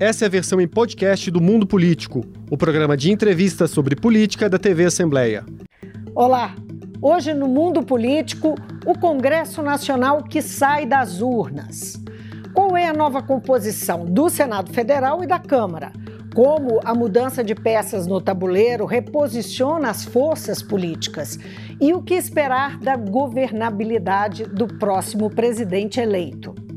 Essa é a versão em podcast do Mundo Político, o programa de entrevistas sobre política da TV Assembleia. Olá! Hoje no Mundo Político, o Congresso Nacional que sai das urnas. Qual é a nova composição do Senado Federal e da Câmara? Como a mudança de peças no tabuleiro reposiciona as forças políticas? E o que esperar da governabilidade do próximo presidente eleito?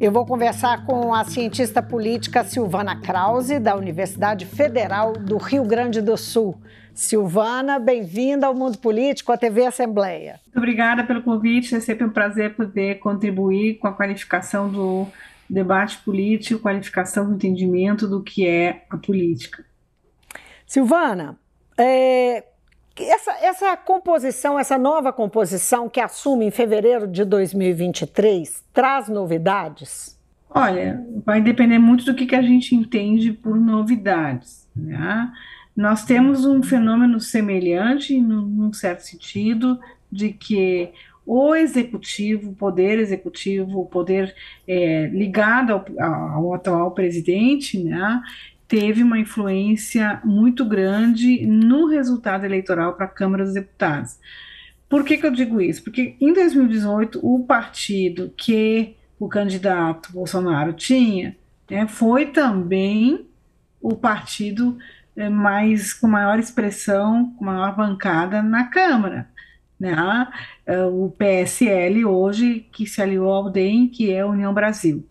Eu vou conversar com a cientista política Silvana Krause, da Universidade Federal do Rio Grande do Sul. Silvana, bem-vinda ao Mundo Político, à TV Assembleia. Muito obrigada pelo convite, é sempre um prazer poder contribuir com a qualificação do debate político, qualificação do entendimento do que é a política. Silvana, é, essa, essa composição, essa nova composição que assume em fevereiro de 2023, traz novidades? Olha, vai depender muito do que, que a gente entende por novidades. Né? Nós temos um fenômeno semelhante, num certo sentido, de que o executivo, o poder executivo, o poder é, ligado ao, ao, atual presidente, né, teve uma influência muito grande no resultado eleitoral para a Câmara dos Deputados. Por que, que eu digo isso? Porque em 2018, o partido que o candidato Bolsonaro tinha né, foi também o partido é, mais com maior expressão, com maior bancada na Câmara. Né? É, o PSL hoje que se aliou ao DEM, que é a União Brasil.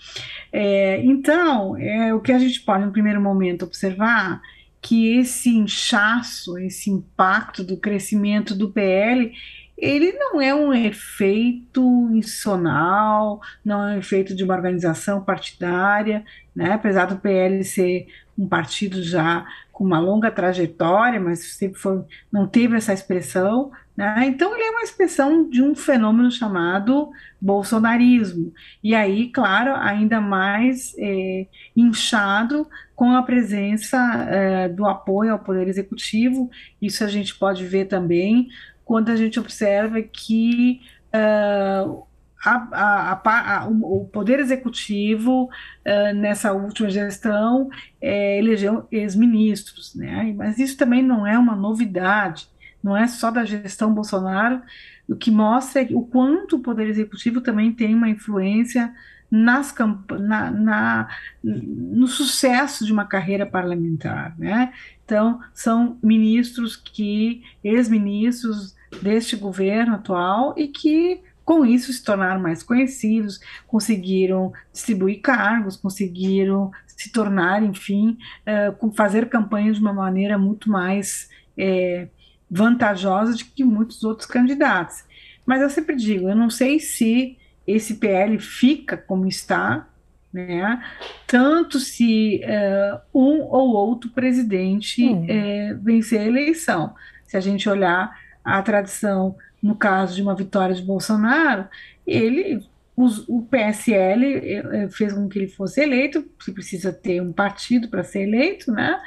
É, então, é, o que a gente pode, no primeiro momento, observar que esse inchaço, esse impacto do crescimento do PL, ele não é um efeito institucional, não é um efeito de uma organização partidária, né? apesar do PL ser um partido já com uma longa trajetória, mas sempre foi, não teve essa expressão, né? Então, ele é uma expressão de um fenômeno chamado bolsonarismo. E aí, claro, ainda mais é, inchado com a presença é, do apoio ao Poder Executivo. Isso a gente pode ver também quando a gente observa que. Uh, a, a, a, o Poder Executivo, uh, nessa última gestão, é, elegeu ex-ministros, né? mas isso também não é uma novidade não é só da gestão Bolsonaro, o que mostra o quanto o Poder Executivo também tem uma influência nas na, na, no sucesso de uma carreira parlamentar, né? Então, são ministros que, ex-ministros deste governo atual e que com isso se tornaram mais conhecidos, conseguiram distribuir cargos, conseguiram se tornar, enfim, uh, fazer campanhas de uma maneira muito mais é, vantajosa de que muitos outros candidatos. Mas eu sempre digo, eu não sei se esse PL fica como está, né? Tanto se uh, um ou outro presidente hum. uh, vencer a eleição. Se a gente olhar a tradição, no caso de uma vitória de Bolsonaro, ele os, o PSL eh, fez com que ele fosse eleito, se precisa ter um partido para ser eleito, né?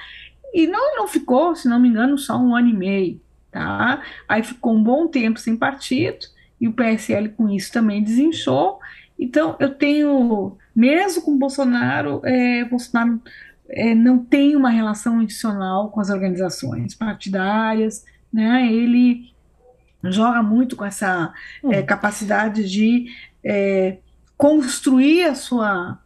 E não, não ficou, se não me engano, só um ano e meio tá? Aí ficou um bom tempo sem partido e o PSL com isso também desinchou. Então eu tenho, mesmo com Bolsonaro, é, Bolsonaro é, não tem uma relação adicional com as organizações partidárias, né? Ele joga muito com essa é, hum. capacidade de é, construir a sua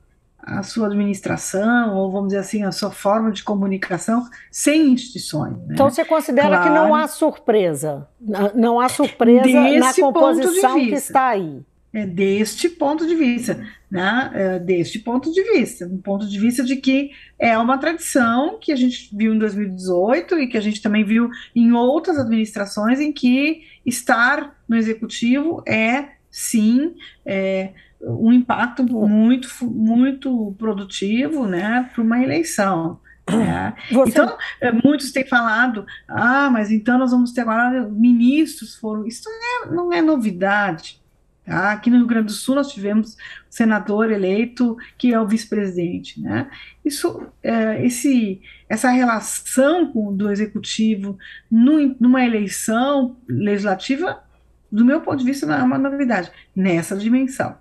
a sua administração, ou vamos dizer assim, a sua forma de comunicação sem instituições. Né? Então você considera claro. que não há surpresa, não há surpresa na composição que está aí. É deste ponto de vista, né? É deste ponto de vista, um ponto de vista de que é uma tradição que a gente viu em 2018 e que a gente também viu em outras administrações em que estar no executivo é sim é, um impacto muito, muito produtivo né, para uma eleição. Né? Você... Então, é, muitos têm falado, ah, mas então nós vamos ter agora ministros foram. Isso não é, não é novidade. Tá? Aqui no Rio Grande do Sul nós tivemos senador eleito que é o vice-presidente. Né? Isso, é, esse, essa relação com, do executivo no, numa eleição legislativa, do meu ponto de vista, não é uma novidade nessa dimensão.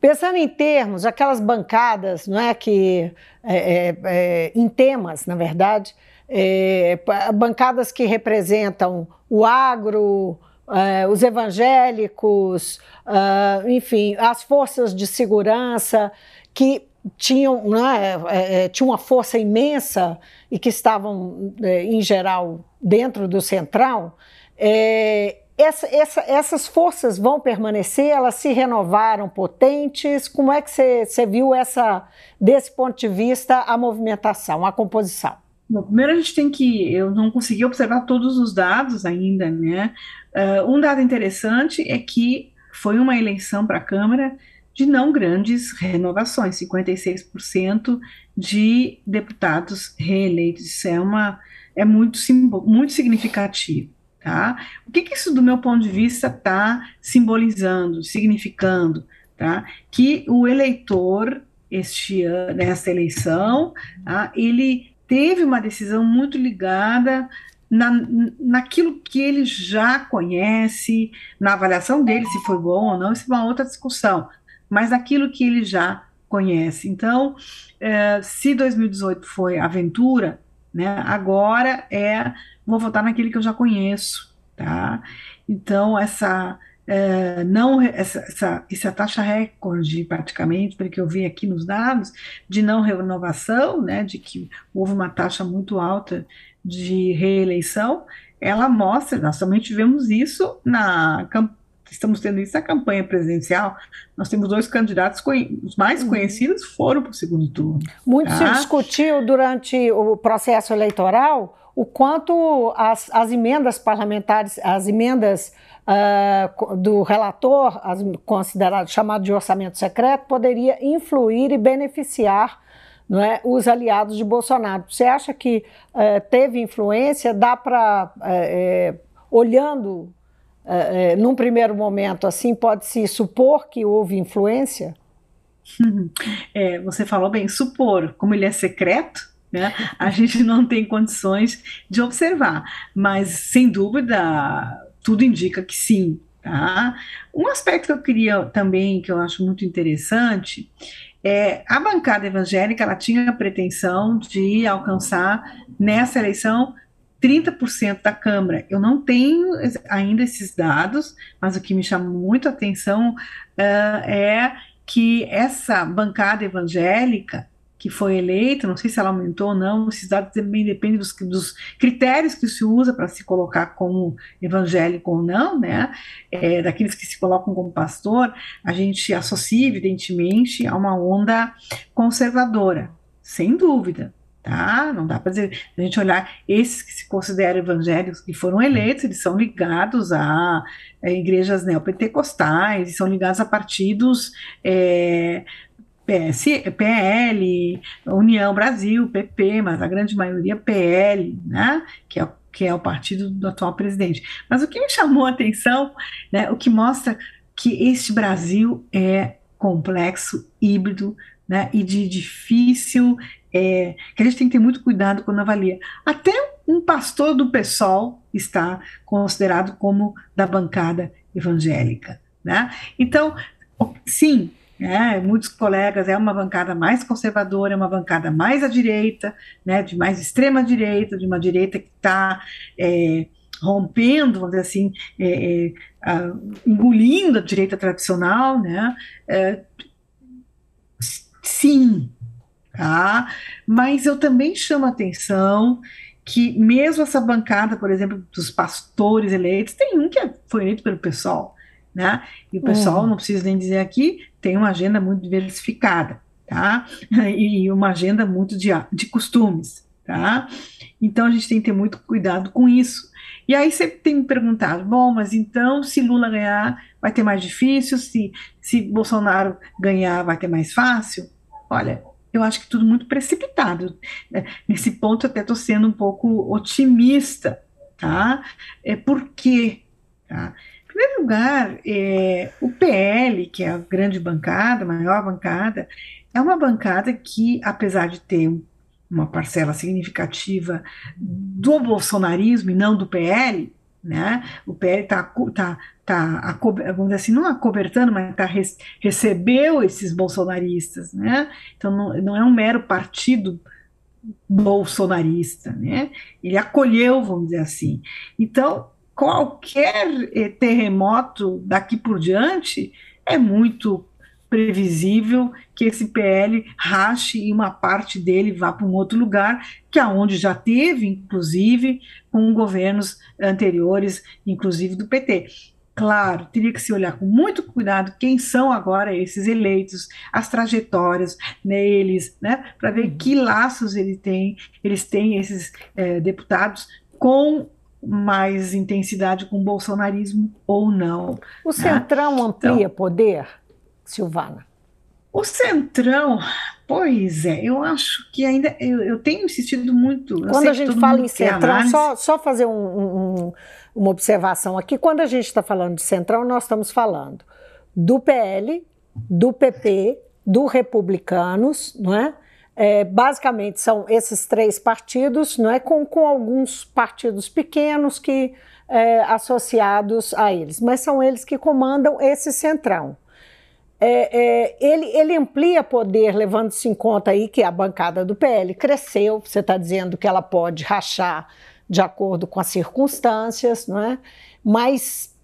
Pensando em termos, aquelas bancadas, não é que é, é, é em temas, na verdade, é, bancadas que representam o agro, é, os evangélicos, uh, enfim, as forças de segurança que tinham, né, é, tinham uma força imensa e que estavam, em geral, dentro do central. É, essa, essa, essas forças vão permanecer? Elas se renovaram potentes? Como é que você viu essa, desse ponto de vista, a movimentação, a composição? Bom, primeiro a gente tem que, eu não consegui observar todos os dados ainda, né? Uh, um dado interessante é que foi uma eleição para a Câmara de não grandes renovações, 56% de deputados reeleitos. Isso é, uma, é muito, muito significativo. Tá? O que, que isso, do meu ponto de vista, está simbolizando, significando? Tá? Que o eleitor, este nessa eleição, tá? ele teve uma decisão muito ligada na, naquilo que ele já conhece, na avaliação dele, se foi bom ou não, isso é uma outra discussão, mas naquilo que ele já conhece. Então, é, se 2018 foi aventura, né, agora é vou votar naquele que eu já conheço, tá? Então, essa, é, não, essa, essa, essa taxa recorde, praticamente, pelo que eu vi aqui nos dados, de não renovação, né, de que houve uma taxa muito alta de reeleição, ela mostra, nós também tivemos isso na estamos tendo isso na campanha presidencial. Nós temos dois candidatos, os mais uhum. conhecidos foram para o segundo turno. Muito tá? se discutiu durante o processo eleitoral o quanto as, as emendas parlamentares, as emendas uh, do relator, as considerado chamado de orçamento secreto, poderia influir e beneficiar não é, os aliados de Bolsonaro. Você acha que uh, teve influência? Dá para, uh, eh, olhando num primeiro momento assim, pode-se supor que houve influência? É, você falou bem, supor, como ele é secreto, né? A gente não tem condições de observar, mas sem dúvida tudo indica que sim. Tá? Um aspecto que eu queria também, que eu acho muito interessante, é a bancada evangélica ela tinha a pretensão de alcançar nessa eleição 30% da Câmara. Eu não tenho ainda esses dados, mas o que me chama muito a atenção uh, é que essa bancada evangélica que foi eleita, não sei se ela aumentou ou não, esses dados também dependem dos, dos critérios que se usa para se colocar como evangélico ou não, né? É, daqueles que se colocam como pastor, a gente associa evidentemente a uma onda conservadora, sem dúvida. Tá? Não dá para dizer, a gente olhar esses que se consideram evangélicos que foram eleitos, eles são ligados a, a igrejas neopentecostais, são ligados a partidos é, PS, PL, União Brasil, PP, mas a grande maioria PL, né, que é, que é o partido do atual presidente. Mas o que me chamou a atenção, né, o que mostra que este Brasil é complexo, híbrido, né, e de difícil, é, que a gente tem que ter muito cuidado quando avalia. Até um pastor do PSOL está considerado como da bancada evangélica. Né? Então, sim, é, muitos colegas, é uma bancada mais conservadora, é uma bancada mais à direita, né, de mais extrema direita, de uma direita que está é, rompendo, vamos dizer assim, é, é, a, engolindo a direita tradicional, né, é, sim, tá? mas eu também chamo a atenção que mesmo essa bancada, por exemplo, dos pastores eleitos, tem um que foi eleito pelo pessoal, né? E o pessoal, uhum. não preciso nem dizer aqui, tem uma agenda muito diversificada, tá? E uma agenda muito de, de costumes, tá? Então a gente tem que ter muito cuidado com isso. E aí você tem me perguntado, bom, mas então se Lula ganhar vai ter mais difícil, se, se Bolsonaro ganhar vai ter mais fácil? Olha, eu acho que tudo muito precipitado. Né? Nesse ponto até estou sendo um pouco otimista, tá? É por quê? Tá? primeiro lugar, é, o PL, que é a grande bancada, a maior bancada, é uma bancada que, apesar de ter uma parcela significativa do bolsonarismo e não do PL, né? O PL está tá, tá, vamos dizer assim, não acobertando, mas tá, recebeu esses bolsonaristas, né? Então não, não é um mero partido bolsonarista, né? Ele acolheu, vamos dizer assim. Então, qualquer eh, terremoto daqui por diante é muito previsível que esse PL rache e uma parte dele vá para um outro lugar, que aonde é já teve, inclusive, com governos anteriores, inclusive do PT. Claro, teria que se olhar com muito cuidado quem são agora esses eleitos, as trajetórias neles, né, para ver uhum. que laços ele tem, eles têm esses é, deputados com mais intensidade com o bolsonarismo ou não. O né? Centrão amplia então, poder, Silvana? O Centrão, pois é, eu acho que ainda, eu, eu tenho insistido muito. Quando a gente fala em Centrão, só, só fazer um, um, uma observação aqui, quando a gente está falando de Centrão, nós estamos falando do PL, do PP, do Republicanos, não é? É, basicamente são esses três partidos, não é, com, com alguns partidos pequenos que é, associados a eles, mas são eles que comandam esse centrão. É, é, ele, ele amplia poder, levando-se em conta aí que a bancada do PL cresceu, você está dizendo que ela pode rachar de acordo com as circunstâncias, não é? mas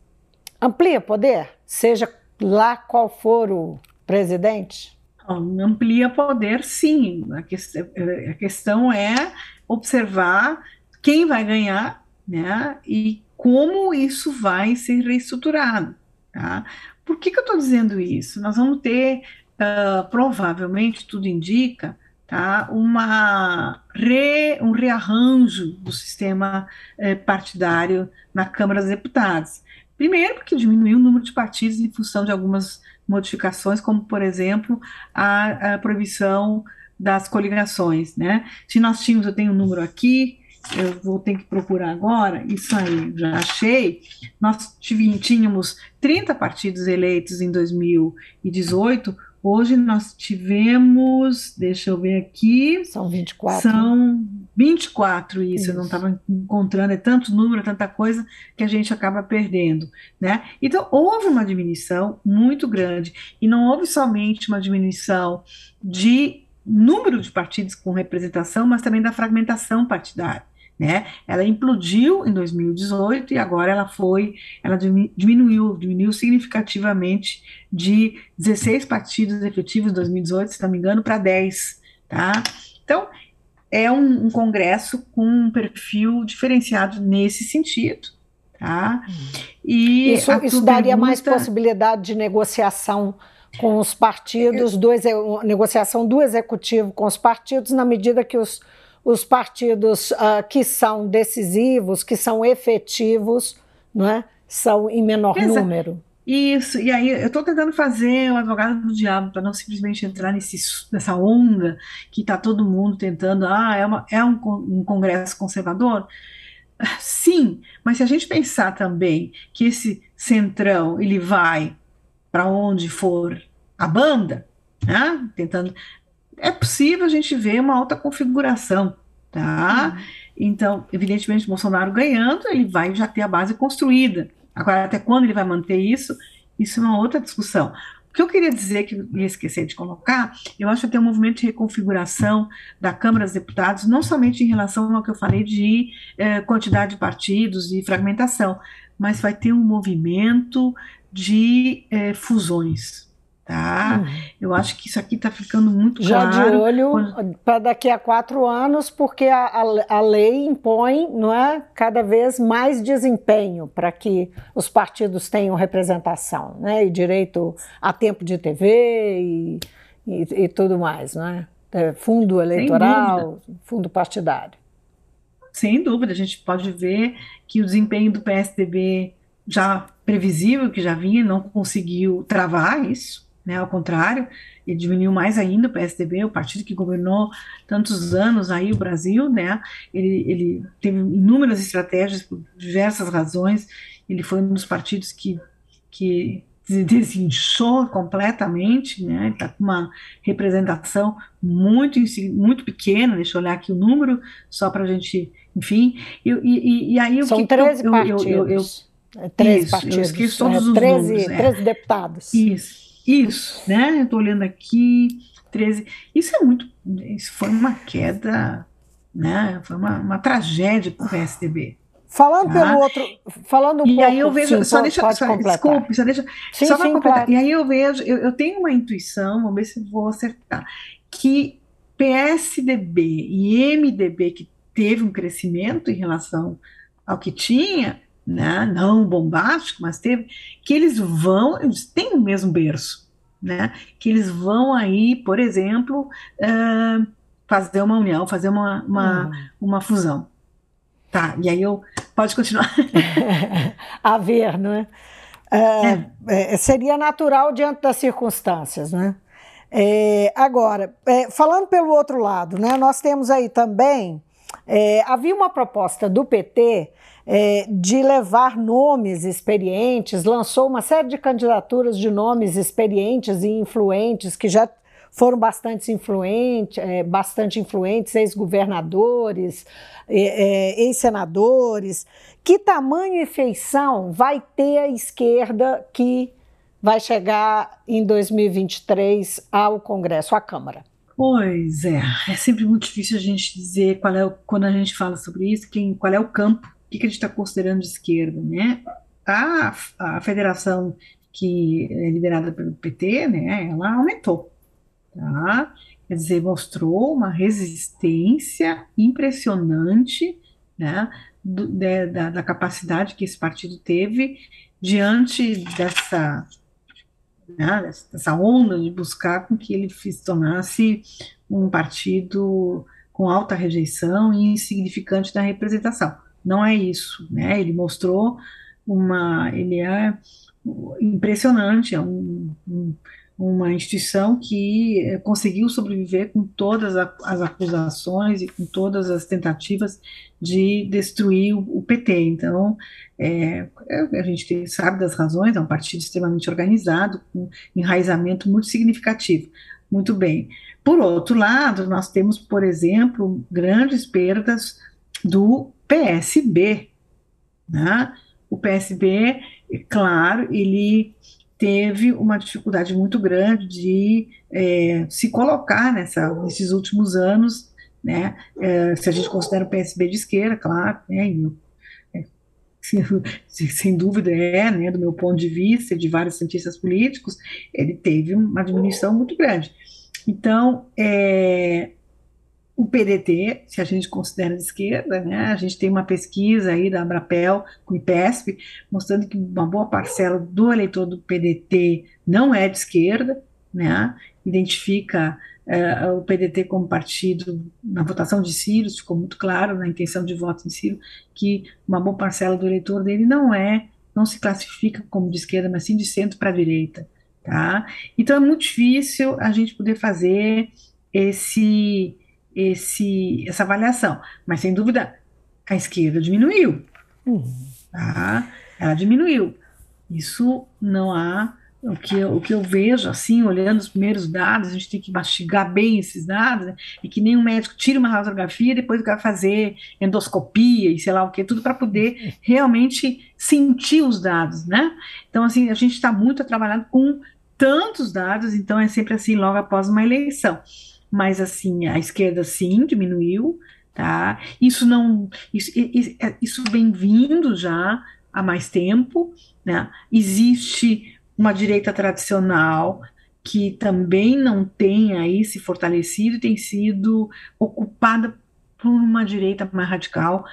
amplia poder, seja lá qual for o presidente? Amplia poder, sim. A, que, a questão é observar quem vai ganhar né, e como isso vai ser reestruturado. Tá? Por que, que eu estou dizendo isso? Nós vamos ter, uh, provavelmente, tudo indica, tá, uma re, um rearranjo do sistema eh, partidário na Câmara dos Deputados. Primeiro, porque diminuiu o número de partidos em função de algumas modificações, como, por exemplo, a, a proibição das coligações, né? Se nós tínhamos, eu tenho um número aqui, eu vou ter que procurar agora, isso aí, já achei. Nós tínhamos 30 partidos eleitos em 2018, hoje nós tivemos, deixa eu ver aqui. São 24. São 24, isso, isso. eu não estava encontrando, é tanto número, é tanta coisa que a gente acaba perdendo, né? Então, houve uma diminuição muito grande, e não houve somente uma diminuição de número de partidos com representação, mas também da fragmentação partidária. Né? Ela implodiu em 2018 e agora ela foi, ela diminuiu, diminuiu significativamente de 16 partidos efetivos em 2018, se não me engano, para 10, tá? Então, é um, um, congresso com um perfil diferenciado nesse sentido, tá? E isso, isso daria mais possibilidade de negociação com os partidos, do, negociação do executivo com os partidos, na medida que os os partidos uh, que são decisivos, que são efetivos, não é? são em menor Exato. número. Isso, e aí eu estou tentando fazer o advogado do diabo para não simplesmente entrar nesse, nessa onda que está todo mundo tentando, ah, é, uma, é um, um congresso conservador. Sim, mas se a gente pensar também que esse centrão ele vai para onde for a banda, né, tentando é possível a gente ver uma alta configuração, tá? Uhum. Então, evidentemente, Bolsonaro ganhando, ele vai já ter a base construída. Agora, até quando ele vai manter isso? Isso é uma outra discussão. O que eu queria dizer, que ia esquecer de colocar, eu acho que tem um movimento de reconfiguração da Câmara dos Deputados, não somente em relação ao que eu falei de eh, quantidade de partidos e fragmentação, mas vai ter um movimento de eh, fusões tá? Uhum. Eu acho que isso aqui está ficando muito Já claro. Já de olho quando... para daqui a quatro anos, porque a, a, a, lei impõe, não é, cada vez mais desempenho para que os partidos tenham representação, né? E direito a tempo de TV e, e, e tudo mais, não é? é fundo eleitoral, fundo partidário. Sem dúvida, a gente pode ver que o desempenho do PSDB já previsível, que já vinha, não conseguiu travar isso, né? Ao contrário, ele diminuiu mais ainda o PSDB, o partido que governou tantos anos aí o Brasil, né? Ele, ele teve inúmeras estratégias por diversas razões. Ele foi um dos partidos que, que desinchou completamente, né? Está com uma representação muito, muito pequena. Deixa eu olhar aqui o número, só para a gente enfim. E, e, e aí São que 13 eu, partidos. Eu, eu, eu, 13 isso, partidos. Eu esqueço todos é, os 13, números. 13 deputados. Isso, isso, né? Eu estou olhando aqui, 13. Isso é muito. Isso foi uma queda, né? Foi uma, uma tragédia para o PSDB. Falando Tá? pelo outro, falando um E pouco, aí eu vejo, sim, só pode, deixa, pode só, completar. desculpe, só deixa, Sim, só sim, completar. claro. E aí eu vejo, eu, eu tenho uma intuição, vamos ver se vou acertar, que PSDB e MDB, que teve um crescimento em relação ao que tinha, né, não bombástico, mas teve, que eles vão, eles têm o mesmo berço, né, que eles vão aí, por exemplo, ah, fazer uma união, fazer uma, uma, Hum. uma fusão. Tá, e aí eu, pode continuar. a ver, não é? É, é, seria natural diante das circunstâncias, né? É, agora, é, falando pelo outro lado, né, nós temos aí também, é, havia uma proposta do PT é, de levar nomes experientes, lançou uma série de candidaturas de nomes experientes e influentes que já foram bastante influentes, é, bastante influentes, ex-governadores, é, é, ex-senadores. Que tamanho e feição vai ter a esquerda que vai chegar em 2023 ao Congresso, à Câmara? Pois é, é sempre muito difícil a gente dizer qual é o, quando a gente fala sobre isso, quem, qual é o campo, que, que a gente está considerando de esquerda, né? A, a federação que é liderada pelo PT, né, ela aumentou, tá? Quer dizer, mostrou uma resistência impressionante, né, do- de- da, da capacidade que esse partido teve diante dessa né, onda de buscar com que ele se tornasse um partido com alta rejeição e insignificante na representação. Não é isso, né? Ele mostrou uma, ele é impressionante, é um- um- uma instituição que eh, conseguiu sobreviver com todas as acusações e com todas as tentativas de destruir o, PT. Então, é, é, a gente sabe das razões, é um partido extremamente organizado, com enraizamento muito significativo. Muito bem. Por outro lado, nós temos, por exemplo, grandes perdas do PSB. né? O PSB, é claro, ele teve uma dificuldade muito grande de é, se colocar nessa, nesses últimos anos, né? É, se a gente considera o PSB de esquerda, claro, né? e é, sem, sem dúvida é, né, do meu ponto de vista, de vários cientistas políticos, ele teve uma diminuição muito grande. Então, é, o PDT, se a gente considera de esquerda, né, a gente tem uma pesquisa aí da Abrapel com o IPESP, mostrando que uma boa parcela do eleitor do PDT não é de esquerda, né, identifica eh, o PDT como partido, na votação de Ciro, ficou muito claro na intenção de voto em Ciro, que uma boa parcela do eleitor dele não é, não se classifica como de esquerda, mas sim de centro para direita, tá? Então é muito difícil a gente poder fazer esse, esse, essa avaliação, mas sem dúvida a esquerda diminuiu, Hum. tá? Ela diminuiu. Isso não há. O que, eu, o que eu vejo, assim, olhando os primeiros dados, a gente tem que mastigar bem esses dados, né? E que nem um médico tira uma radiografia, depois vai fazer endoscopia e sei lá o que, tudo para poder realmente sentir os dados, né? Então, assim, a gente está muito trabalhando com tantos dados, então é sempre assim, logo após uma eleição. Mas, assim, a esquerda, sim, diminuiu, tá? Isso não. Isso, isso, isso vem vindo já há mais tempo, né? Existe uma direita tradicional que também não tem aí se fortalecido e tem sido ocupada por uma direita mais radical,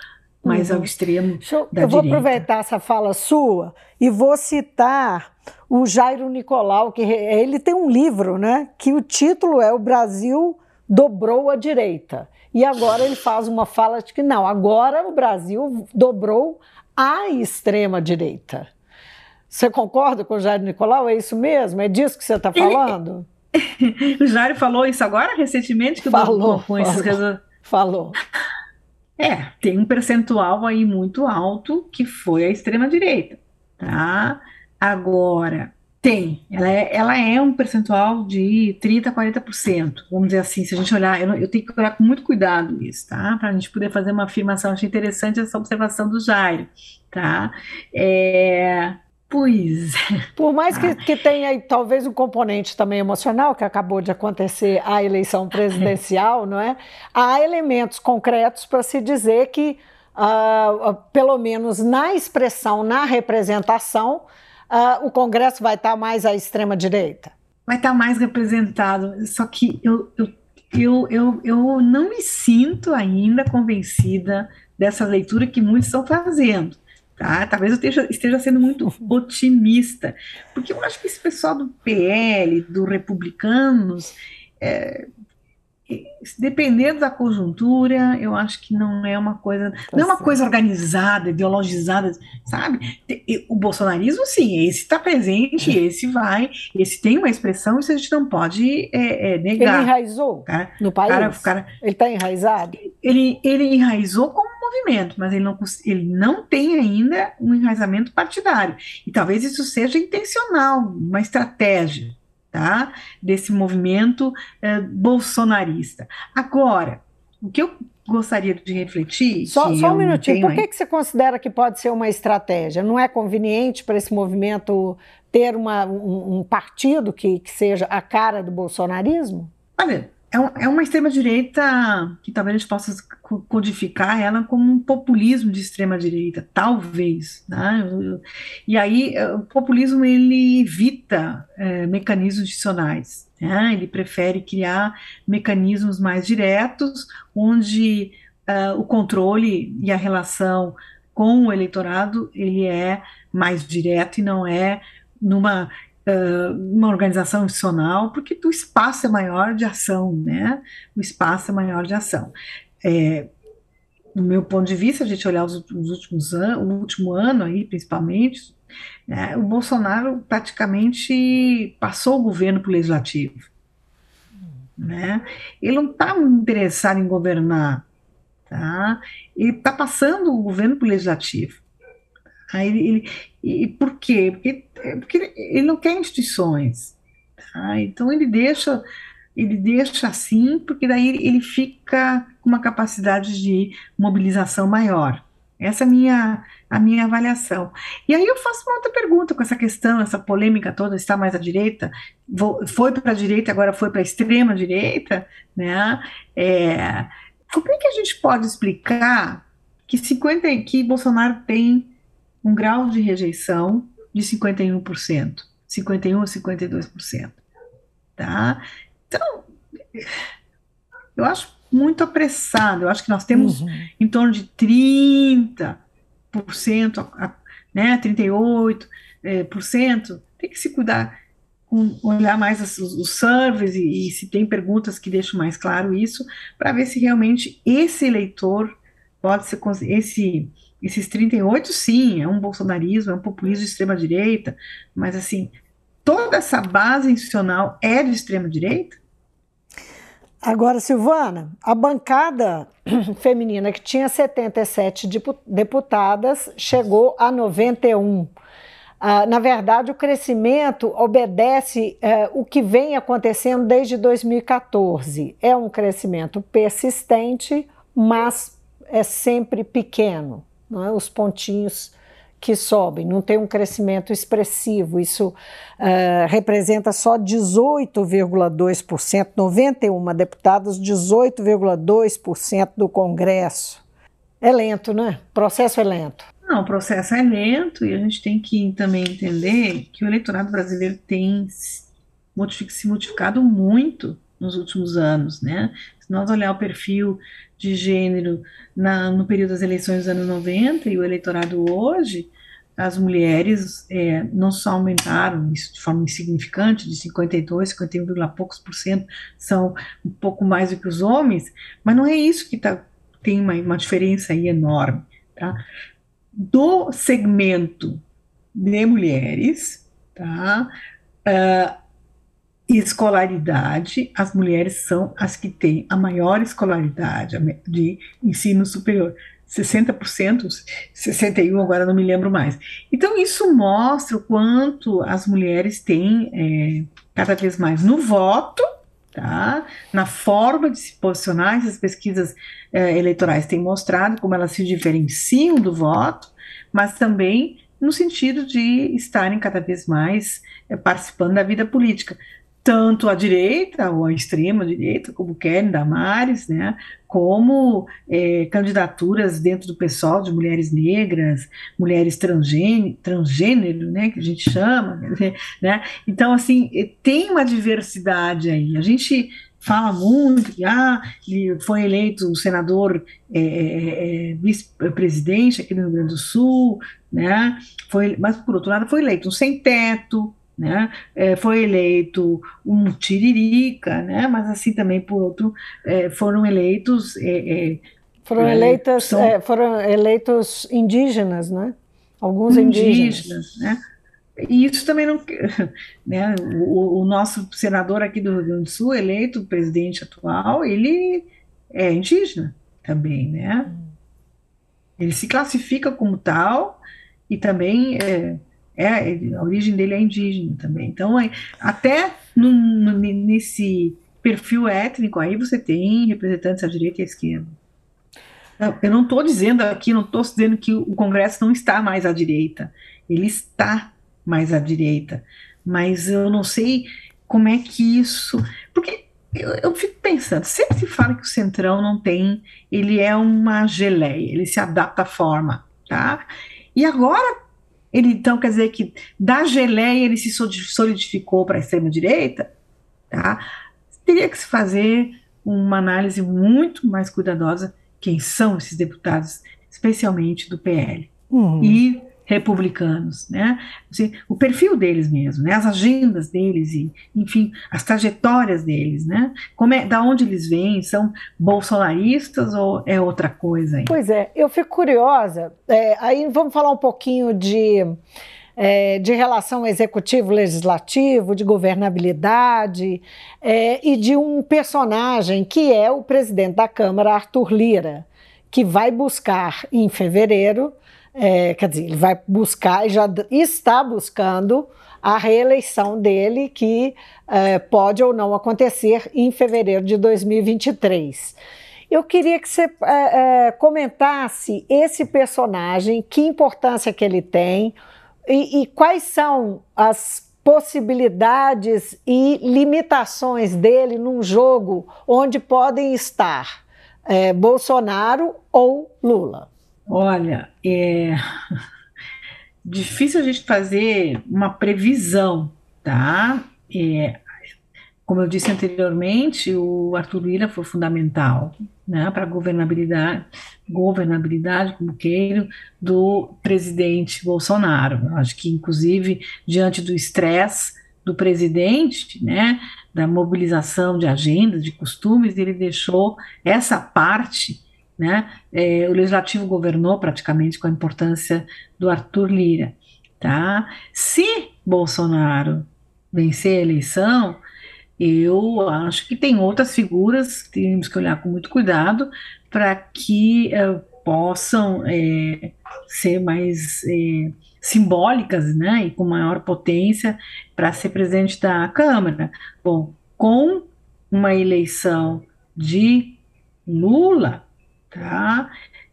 mais Uhum. ao extremo eu, da eu vou direita. aproveitar essa fala sua e vou citar o Jairo Nicolau, que ele tem um livro, né? Que o título é O Brasil dobrou a direita. E agora ele faz uma fala de que não, agora o Brasil dobrou a extrema direita. Você concorda com o Jairo Nicolau? É isso mesmo? É disso que você está Ele- falando? O Jário falou isso agora, recentemente, que o Falou, Brasil com esses falou. É, tem um percentual aí muito alto que foi a extrema-direita, tá? Agora, Tem, ela é, ela é um percentual de 30% 40%, vamos dizer assim, se a gente olhar, eu, eu tenho que olhar com muito cuidado isso, tá? Para a gente poder fazer uma afirmação, achei interessante essa observação do Jairo, tá? É, Pois. É. Por mais que, que tenha aí, talvez um componente também emocional, que acabou de acontecer a eleição presidencial, não é? Há elementos concretos para se dizer que, uh, pelo menos na expressão, na representação, uh, o Congresso vai estar mais à extrema-direita? Vai estar mais representado, só que eu, eu, eu, eu, eu não me sinto ainda convencida dessa leitura que muitos estão fazendo. Tá? Talvez eu esteja, esteja sendo muito otimista, porque eu acho que esse pessoal do PL, do Republicanos, é, dependendo da conjuntura, eu acho que não é uma coisa, não é uma coisa organizada, ideologizada, sabe? O bolsonarismo, sim, esse está presente, esse vai, esse tem uma expressão, isso a gente não pode é, é, negar. Ele enraizou cara, no país? Cara, cara, ele está enraizado? Ele, ele enraizou como movimento, mas ele não, ele não tem ainda um enraizamento partidário. E talvez isso seja intencional, uma estratégia tá? desse movimento eh, bolsonarista. Agora, o que eu gostaria de refletir. Só, só um minutinho, por que, que você considera que pode ser uma estratégia? Não é conveniente para esse movimento ter uma, um, um partido que, que seja a cara do bolsonarismo? Olha, é, é uma extrema-direita que talvez a gente possa codificar ela como um populismo de extrema-direita, talvez. Né? E aí, eh, o populismo ele evita é, mecanismos adicionais. Né? Ele prefere criar mecanismos mais diretos, onde uh, o controle e a relação com o eleitorado ele é mais direto e não é numa uma organização institucional, porque o espaço é maior de ação, né? O espaço é maior de ação. É, do meu ponto de vista, a gente olhar os, os últimos anos, o último ano aí, principalmente, né, o Bolsonaro praticamente passou o governo para o legislativo. Né? Ele não está interessado em governar, tá? ele está passando o governo para o legislativo. Aí ele, e por quê? Porque, porque ele não quer instituições. Tá? Então ele deixa, ele deixa assim, porque daí ele fica com uma capacidade de mobilização maior. Essa é a minha, a minha avaliação. E aí eu faço uma outra pergunta com essa questão, essa polêmica toda, está mais à direita, foi para a direita, agora foi para a extrema direita, né? É, como é que a gente pode explicar que 50, que Bolsonaro tem um grau de rejeição de 51%, 51 a 52%, tá? Então, eu acho muito apressado. Eu acho que nós temos uhum. em torno de 30%, né, 38%, é, por cento. Tem que se cuidar, com, olhar mais os, os surveys e, e, se tem perguntas que deixam mais claro isso, para ver se realmente esse eleitor pode ser, esse esses 38, sim, é um bolsonarismo, é um populismo de extrema-direita, mas, assim, toda essa base institucional é de extrema-direita? Agora, Silvana, a bancada feminina que tinha 77 deputadas chegou a 91. Ah, na verdade, o crescimento obedece eh, o que vem acontecendo desde 2014. É um crescimento persistente, mas é sempre pequeno não é? os pontinhos que sobem, não tem um crescimento expressivo, isso uh, representa só 18,2%, 91 deputados, 18,2% do Congresso. É lento, né? O processo é lento. Não, o processo é lento e a gente tem que também entender que o eleitorado brasileiro tem se modificado muito nos últimos anos, né? Se nós olhar o perfil de gênero na, no período das eleições dos anos 90 e o eleitorado hoje, as mulheres é, não só aumentaram isso de forma insignificante, de 52, 51, poucos por cento, são um pouco mais do que os homens, mas não é isso que tá, tem uma, uma diferença aí enorme. Tá? Do segmento de mulheres, tá? Uh, escolaridade, as mulheres são as que têm a maior escolaridade de ensino superior. 60%, 61% agora não me lembro mais. Então isso mostra o quanto as mulheres têm é, cada vez mais no voto, tá? na forma de se posicionar, essas pesquisas é, eleitorais têm mostrado como elas se diferenciam do voto, mas também no sentido de estarem cada vez mais é, participando da vida política tanto a direita, ou a extrema direita, como Keren Damares, né, como é, candidaturas dentro do pessoal de mulheres negras, mulheres transgênero, transgênero, né, que a gente chama, né, então, assim, tem uma diversidade aí, a gente fala muito que ah, ele foi eleito senador é, é, é, vice-presidente aqui no Rio Grande do Sul, né? Foi, mas por outro lado foi eleito um sem teto, né? É, foi eleito um tiririca, né? mas assim também por outro é, foram eleitos é, é foram eleitas são, é, foram eleitos indígenas, né? Alguns indígenas, indígenas né? E isso também não, né? O, o, nosso senador aqui do Rio Grande do Sul eleito, presidente atual, ele é indígena também, né? Hum. Ele se classifica como tal e também é, a origem dele é indígena também. Então, até no, no, nesse perfil étnico aí você tem representantes à direita e à esquerda. Eu não estou dizendo aqui, não estou dizendo que o Congresso não está mais à direita. Ele está mais à direita. Mas eu não sei como é que isso. Porque eu, eu, fico pensando, sempre se fala que o Centrão não tem, ele é uma geleia, ele se adapta à forma, tá? E agora ele então quer dizer que da geleia ele se solidificou para a extrema-direita, tá? Teria que se fazer uma análise muito mais cuidadosa quem são esses deputados, especialmente do PL. Uhum. E republicanos, né? Assim, o perfil deles mesmo, né? As agendas deles e, enfim, as trajetórias deles, né? Como é, da onde eles vêm? São bolsonaristas ou é outra coisa? Aí? Pois é, eu fico curiosa. É, aí vamos falar um pouquinho de é, de relação executivo-legislativo, de governabilidade é, e de um personagem que é o presidente da Câmara, Arthur Lira, que vai buscar em fevereiro é, quer dizer, ele vai buscar e já está buscando a reeleição dele, que é, pode ou não acontecer em fevereiro de 2023. Eu queria que você é, é, comentasse esse personagem, que importância que ele tem e, e quais são as possibilidades e limitações dele num jogo onde podem estar é, Bolsonaro ou Lula. Olha, é difícil a gente fazer uma previsão, tá? É, como eu disse anteriormente, o Arthur Lira foi fundamental né, para a governabilidade, governabilidade, como queiro, do presidente Bolsonaro. Eu acho que, inclusive, diante do estresse do presidente, né, da mobilização de agendas, de costumes, ele deixou essa parte né? É, o legislativo governou praticamente com a importância do Arthur Lira. Tá? Se Bolsonaro vencer a eleição, eu acho que tem outras figuras que temos que olhar com muito cuidado para que uh, possam é, ser mais é, simbólicas né, e com maior potência para ser presidente da Câmara. Bom, com uma eleição de Lula, tá?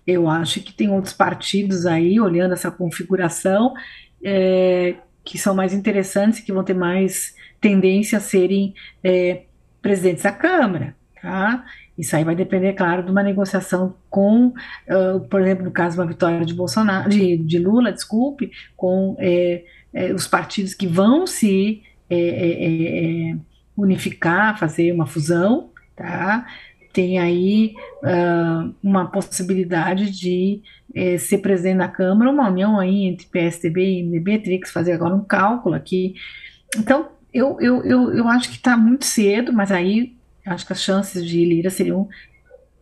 Eu acho que tem outros partidos aí, olhando essa configuração, é, que são mais interessantes, que vão ter mais tendência a serem é, presidentes da Câmara, tá? Isso aí vai depender, claro, de uma negociação com, uh, por exemplo, no caso, uma vitória de Bolsonaro, de, de Lula, desculpe, com é, é, os partidos que vão se é, unificar, fazer uma fusão, tá? Tem aí uh, uma possibilidade de eh, ser presidente da Câmara, uma união aí entre PSDB e MDB, teria que fazer agora um cálculo aqui. Então, eu, eu, eu, eu acho que está muito cedo, mas aí acho que as chances de Lira seriam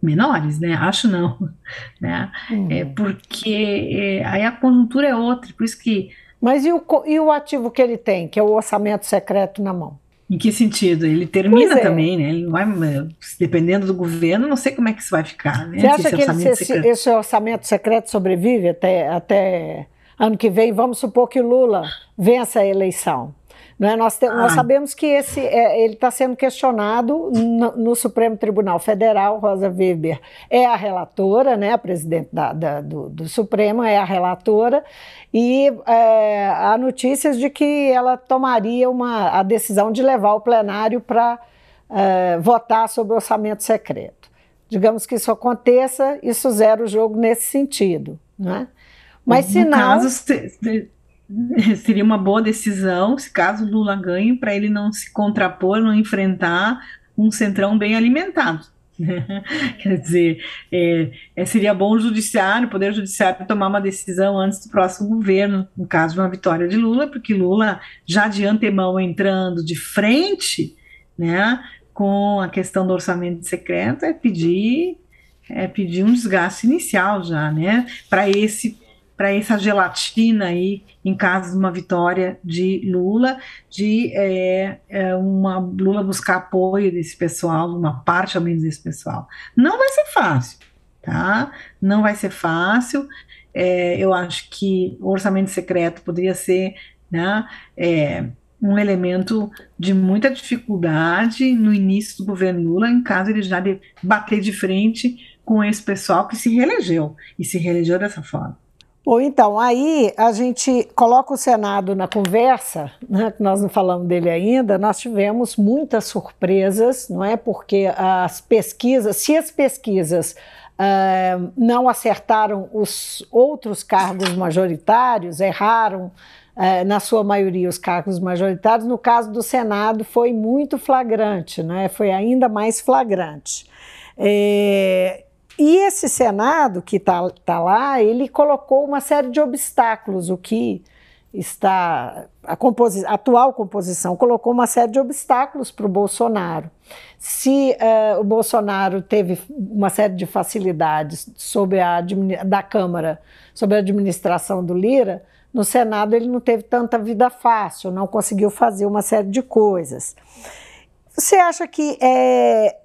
menores, né? Acho não, né? Hum. É porque é, aí a conjuntura é outra, por isso que... Mas e o, e o ativo que ele tem, que é o orçamento secreto na mão? Em que sentido? Ele termina é. também, né? Ele vai, dependendo do governo, não sei como é que isso vai ficar. Né? Você acha esse que orçamento esse, esse, orçamento secreto sobrevive até, até ano que vem? Vamos supor que Lula vença a eleição. Né? Nós, te, ah. nós, sabemos que esse, é, ele está sendo questionado no, no, Supremo Tribunal Federal. Rosa Weber é a relatora, né? a presidente da, da, do, do, Supremo é a relatora, e é, há notícias de que ela tomaria uma, a decisão de levar o plenário para é, votar sobre o orçamento secreto. Digamos que isso aconteça, isso zera o jogo nesse sentido. Né? Mas no se não. Caso, seria uma boa decisão, se caso Lula ganhe, para ele não se contrapor, não enfrentar um centrão bem alimentado. Quer dizer, é, é, seria bom o judiciário, o poder judiciário tomar uma decisão antes do próximo governo, no caso de uma vitória de Lula, porque Lula já de antemão entrando de frente, né, com a questão do orçamento secreto, é pedir é pedir um desgaste inicial já, né, para esse para essa gelatina aí em caso de uma vitória de Lula, de é, é uma Lula buscar apoio desse pessoal, uma parte ao menos desse pessoal. Não vai ser fácil, tá? Não vai ser fácil. É, eu acho que o orçamento secreto poderia ser, né? É, um elemento de muita dificuldade no início do governo Lula, em caso ele já de bater de frente com esse pessoal que se reelegeu e se reelegeu dessa forma. Bom, então, aí a gente coloca o Senado na conversa, né, nós não falamos dele ainda, nós tivemos muitas surpresas, não é? Porque as pesquisas, se as pesquisas uh, não acertaram os outros cargos majoritários, erraram uh, na sua maioria os cargos majoritários, no caso do Senado foi muito flagrante, né? foi ainda mais flagrante. É, e esse Senado que está tá lá, ele colocou uma série de obstáculos, o que está a, composi atual composição colocou uma série de obstáculos para o Bolsonaro. Se uh, o Bolsonaro teve uma série de facilidades sobre a da Câmara, sobre a administração do Lira, no Senado ele não teve tanta vida fácil, não conseguiu fazer uma série de coisas. Você acha que é,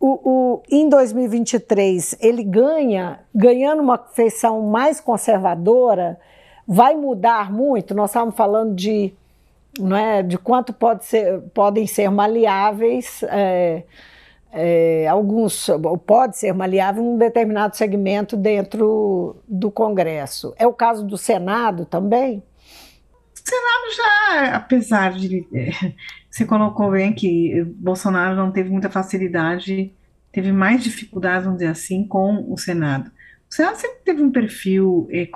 o, o, em 2023 ele ganha, ganhando uma feição mais conservadora, vai mudar muito? Nós estávamos falando de, não é, de quanto pode ser, podem ser maleáveis, é, é, alguns pode ser maleável um determinado segmento dentro do Congresso. É o caso do Senado também? O Senado já, apesar de você colocou bem que Bolsonaro não teve muita facilidade, teve mais dificuldades, vamos dizer assim, com o Senado. O Senado sempre teve um perfil eh,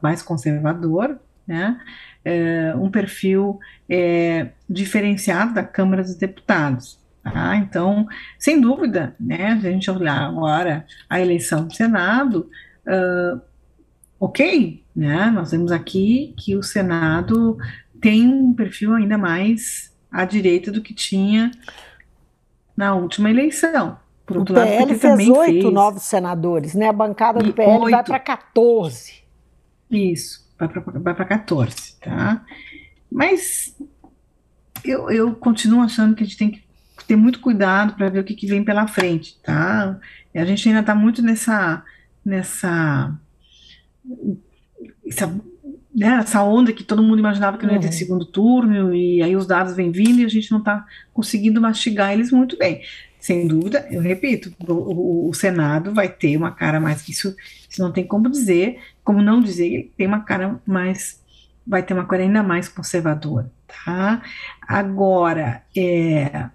mais conservador, né? É, um perfil é, diferenciado da Câmara dos Deputados. Tá? Então, sem dúvida, né, se a gente olhar agora a eleição do Senado, uh, ok, né, nós vemos aqui que o Senado tem um perfil ainda mais à direita do que tinha na última eleição. Por o PL lado, fez oito novos senadores, né? A bancada do PL 8. vai para 14. Isso, vai para 14, tá? Mas eu, eu continuo achando que a gente tem que ter muito cuidado para ver o que, que, vem pela frente, tá? A gente ainda está muito nessa, nessa essa né, essa onda que todo mundo imaginava que não ia ter uhum. segundo turno, e aí os dados vêm vindo e a gente não está conseguindo mastigar eles muito bem. Sem dúvida, eu repito, o, o, Senado vai ter uma cara mais que isso, isso não tem como dizer, como não dizer, tem uma cara mais, vai ter uma cara ainda mais conservadora, tá? Agora, é,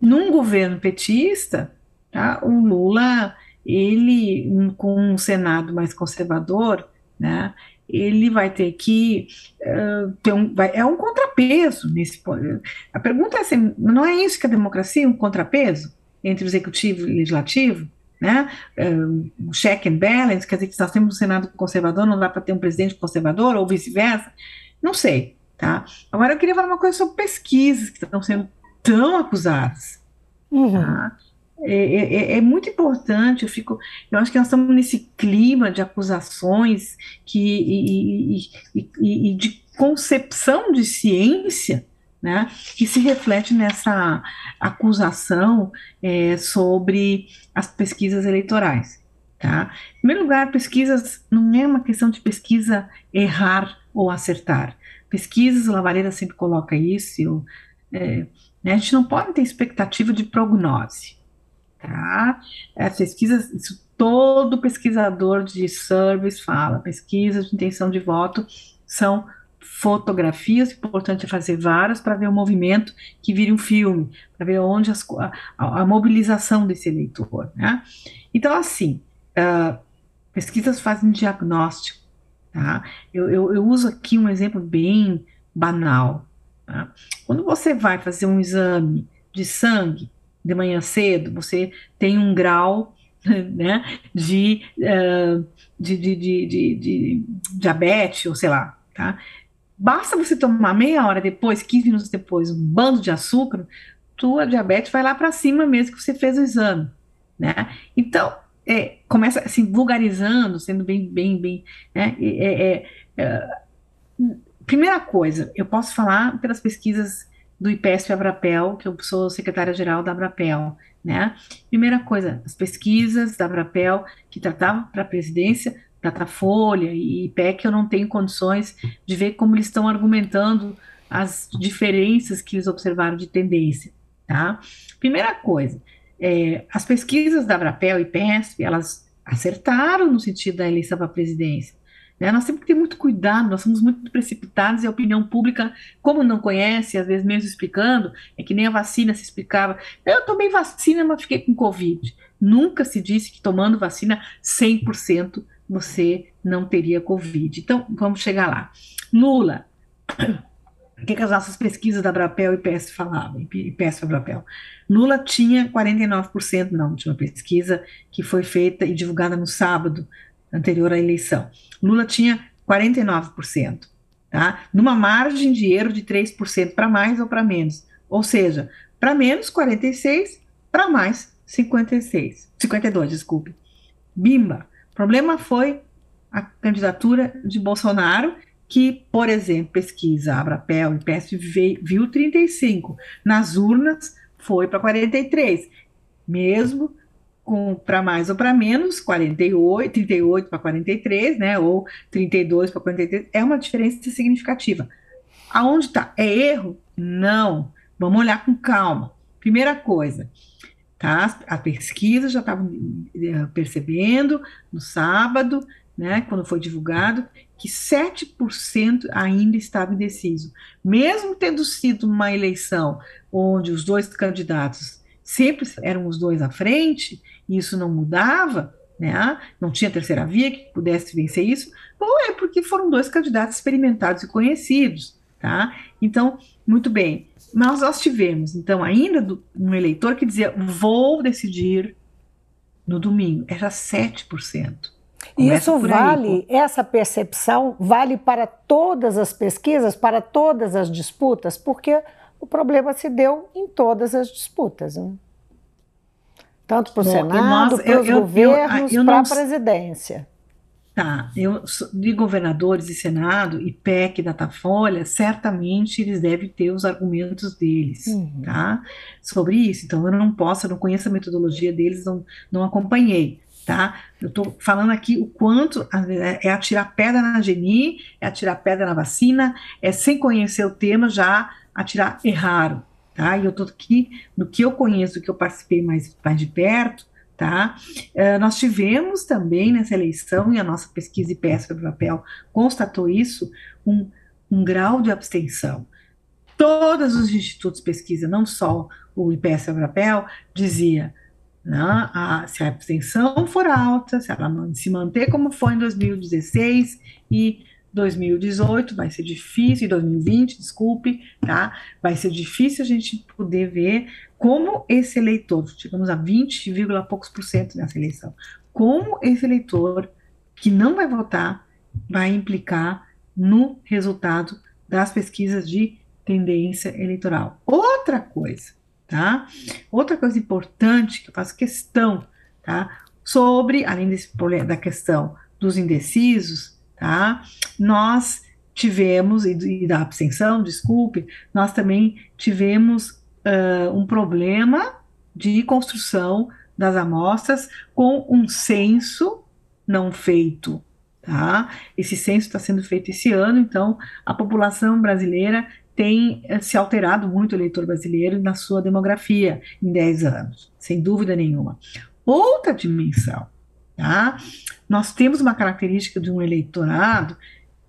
num governo petista, tá, o Lula, ele, com um Senado mais conservador, né, ele vai ter que uh, ter um, vai, é um contrapeso nesse a pergunta é assim, não é isso que a democracia um contrapeso entre o executivo e o legislativo né um check and balance quer dizer que se nós temos um senado conservador não dá para ter um presidente conservador ou vice-versa não sei tá agora eu queria falar uma coisa sobre pesquisas que estão sendo tão acusadas uhum. tá? É, é, é, é, muito importante, eu fico, eu acho que nós estamos nesse clima de acusações que, e, e, e, e de concepção de ciência, né, que se reflete nessa acusação é, sobre as pesquisas eleitorais. Tá? Em primeiro lugar, pesquisas não é uma questão de pesquisa errar ou acertar. Pesquisas, o Lavaleda sempre coloca isso, eu, é, né, a gente não pode ter expectativa de prognose. Tá? As pesquisas, isso todo pesquisador de service fala, pesquisas de intenção de voto são fotografias, importante é fazer várias para ver o movimento que vira um filme, para ver onde as, a, a, mobilização desse eleitor. Né? Então, assim, uh, pesquisas fazem diagnóstico. Tá? Eu, eu, eu, uso aqui um exemplo bem banal. Tá? Quando você vai fazer um exame de sangue de manhã cedo, você tem um grau né, de, uh, de, de, de, de, diabetes, ou sei lá, tá? Basta você tomar meia hora depois, 15 minutos depois, um bando de açúcar, tua diabetes vai lá para cima mesmo que você fez o exame, né? Então, é, começa assim, vulgarizando, sendo bem, bem, bem, né? É, é, é, primeira coisa, eu posso falar pelas pesquisas do IPESP Abrapel, que eu sou secretária-geral da Abrapel, né? Primeira coisa, as pesquisas da Abrapel que tratavam para a presidência, Datafolha e IPEC, eu não tenho condições de ver como eles estão argumentando as diferenças que eles observaram de tendência, tá? Primeira coisa, é, as pesquisas da Abrapel e PESP, elas acertaram no sentido da eleição para a presidência, né? Nós temos que ter muito cuidado, nós somos muito precipitados e a opinião pública, como não conhece, às vezes mesmo explicando, é que nem a vacina se explicava. Eu tomei vacina, mas fiquei com Covid. Nunca se disse que tomando vacina 100% você não teria Covid. Então, vamos chegar lá. Lula. O que, que as nossas pesquisas da Brapel e PS falavam? E PS para Brapel. Lula tinha 49%, não, tinha uma pesquisa que foi feita e divulgada no sábado anterior à eleição. Lula tinha 49%, tá? Numa margem de erro de 3% para mais ou para menos. Ou seja, para menos 46, para mais 56. 52, desculpe. Bimba. Problema foi a candidatura de Bolsonaro, que, por exemplo, pesquisa Abrapel e PSV viu 35. Nas urnas foi para 43. Mesmo para mais ou para menos, 48, 38 para 43, né, ou 32 para 43, é uma diferença significativa. Aonde está? É erro? Não. Vamos olhar com calma. Primeira coisa, tá? A pesquisa já estava eh, percebendo no sábado, né, quando foi divulgado, que 7% ainda estava indeciso. Mesmo tendo sido uma eleição onde os dois candidatos sempre eram os dois à frente, e isso não mudava, né? não tinha terceira via que pudesse vencer isso, ou é porque foram dois candidatos experimentados e conhecidos. Tá? Então, muito bem. Mas nós tivemos, então, ainda do, um eleitor que dizia: vou decidir no domingo. Era 7%. E isso vale, essa percepção vale para todas as pesquisas, para todas as disputas, porque o problema se deu em todas as disputas. Né? Tanto para o Senado, para os governos, para a presidência. Tá, eu, de governadores e Senado e PEC, Datafolha, certamente eles devem ter os argumentos deles, uhum. tá? Sobre isso. Então, eu não posso, eu não conheço a metodologia deles, não, não acompanhei, tá? Eu estou falando aqui o quanto é atirar pedra na Geni, é atirar pedra na vacina, é sem conhecer o tema já atirar erraram, tá? E eu estou aqui no que eu conheço, que eu participei mais, mais de perto, tá? Uh, nós tivemos também nessa eleição, e a nossa pesquisa e pesca do papel constatou isso, um, um grau de abstenção. Todos os institutos de pesquisa, não só o IPS Abrapel, dizia né, a, se a abstenção for alta, se ela se manter como foi em 2016 e 2018 vai ser difícil, em 2020, desculpe, tá? Vai ser difícil a gente poder ver como esse eleitor, chegamos a 20, poucos por cento nessa eleição, como esse eleitor que não vai votar vai implicar no resultado das pesquisas de tendência eleitoral. Outra coisa, tá? Outra coisa importante que eu faço questão, tá? Sobre, além desse problema da questão dos indecisos, tá? Nós tivemos, e, e da abstenção, desculpe, nós também tivemos uh, um problema de construção das amostras com um censo não feito. Tá? Esse censo está sendo feito esse ano, então a população brasileira tem eh, se alterado muito, o eleitor brasileiro, na sua demografia em 10 anos, sem dúvida nenhuma. Outra dimensão, tá? Nós temos uma característica de um eleitorado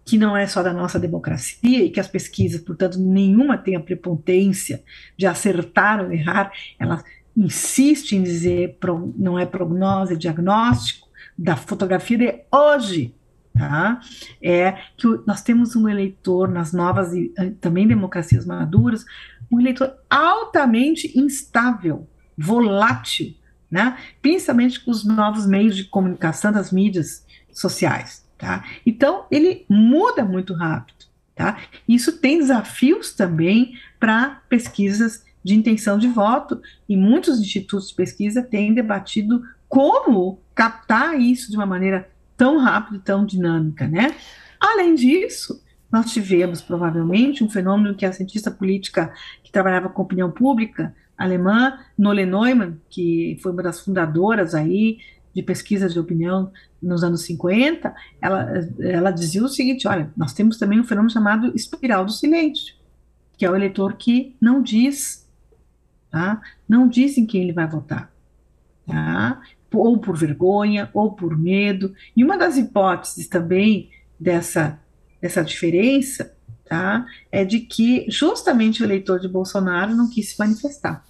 que não é só da nossa democracia e que as pesquisas, portanto, nenhuma tem a prepotência de acertar ou errar, ela insiste em dizer não é prognose, é diagnóstico da fotografia de hoje, tá? É que nós temos um eleitor nas novas e eh, também democracias maduras, um eleitor altamente instável, volátil, né? Principalmente com os novos meios de comunicação das mídias sociais. Tá? Então, ele muda muito rápido. Tá? Isso tem desafios também para pesquisas de intenção de voto, e muitos institutos de pesquisa têm debatido como captar isso de uma maneira tão rápida e tão dinâmica. Né? Além disso, nós tivemos provavelmente um fenômeno que a cientista política que trabalhava com opinião pública alemã, Nole Neumann, que foi uma das fundadoras aí de pesquisa de opinião nos anos 50, ela, ela dizia o seguinte: olha, nós temos também um fenômeno chamado espiral do silêncio, que é o eleitor que não diz, tá? não diz em quem ele vai votar, tá? ou por vergonha, ou por medo. E uma das hipóteses também dessa, dessa diferença tá? é de que justamente o eleitor de Bolsonaro não quis se manifestar.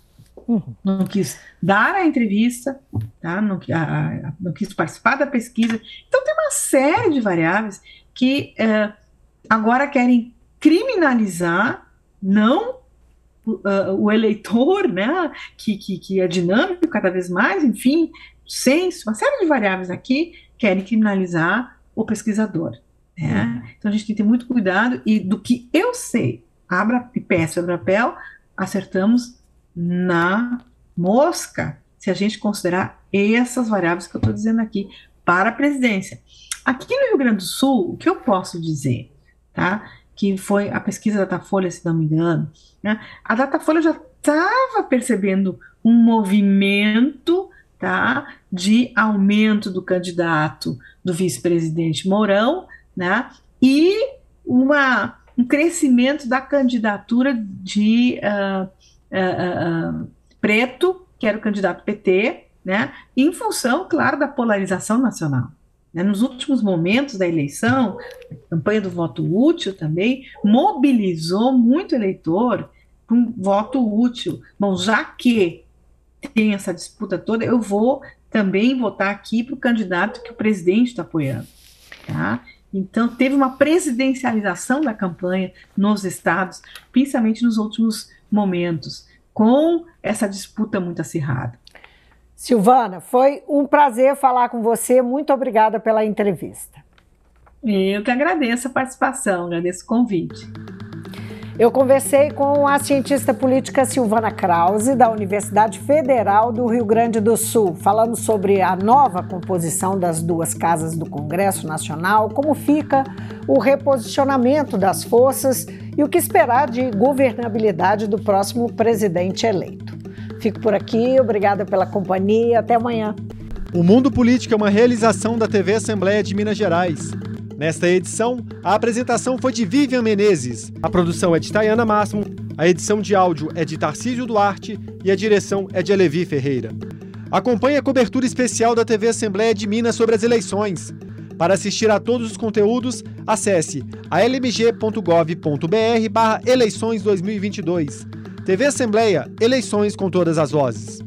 Uhum. Não quis dar a entrevista, tá? não, a, a, não, quis participar da pesquisa. Então, tem uma série de variáveis que é, agora querem criminalizar não uh, o eleitor, né, que, que, que, é dinâmico cada vez mais, enfim, senso, uma série de variáveis aqui querem criminalizar o pesquisador. Né? Uhum. Então a gente tem que ter muito cuidado e do que eu sei, abra e peça o papel, acertamos na mosca, se a gente considerar essas variáveis que eu estou dizendo aqui para a presidência. Aqui no Rio Grande do Sul, o que eu posso dizer, tá? Que foi a pesquisa da Datafolha, se não me engano, né? A Datafolha já estava percebendo um movimento, tá? De aumento do candidato do vice-presidente Mourão, né? E uma, um crescimento da candidatura de uh, uh, uh, preto, que era o candidato PT, né, em função, claro, da polarização nacional. Né, nos últimos momentos da eleição, a campanha do voto útil também mobilizou muito eleitor com voto útil. Bom, já que tem essa disputa toda, eu vou também votar aqui para o candidato que o presidente está apoiando. Tá? Então, teve uma presidencialização da campanha nos estados, principalmente nos últimos momentos, com essa disputa muito acirrada. Silvana, foi um prazer falar com você. Muito obrigada pela entrevista. Eu que agradeço a participação, agradeço o convite. Eu conversei com a cientista política Silvana Krause, da Universidade Federal do Rio Grande do Sul, falando sobre a nova composição das duas casas do Congresso Nacional, como fica o reposicionamento das forças e o que esperar de governabilidade do próximo presidente eleito. Fico por aqui, obrigada pela companhia, até amanhã. O Mundo Político é uma realização da TV Assembleia de Minas Gerais. Nesta edição, a apresentação foi de Vivian Menezes, a produção é de Tayana Máximo, a edição de áudio é de Tarcísio Duarte e a direção é de Alevi Ferreira. Acompanhe a cobertura especial da TV Assembleia de Minas sobre as eleições. Para assistir a todos os conteúdos, acesse almg.gov.br barra eleições 2022. TV Assembleia, eleições com todas as vozes.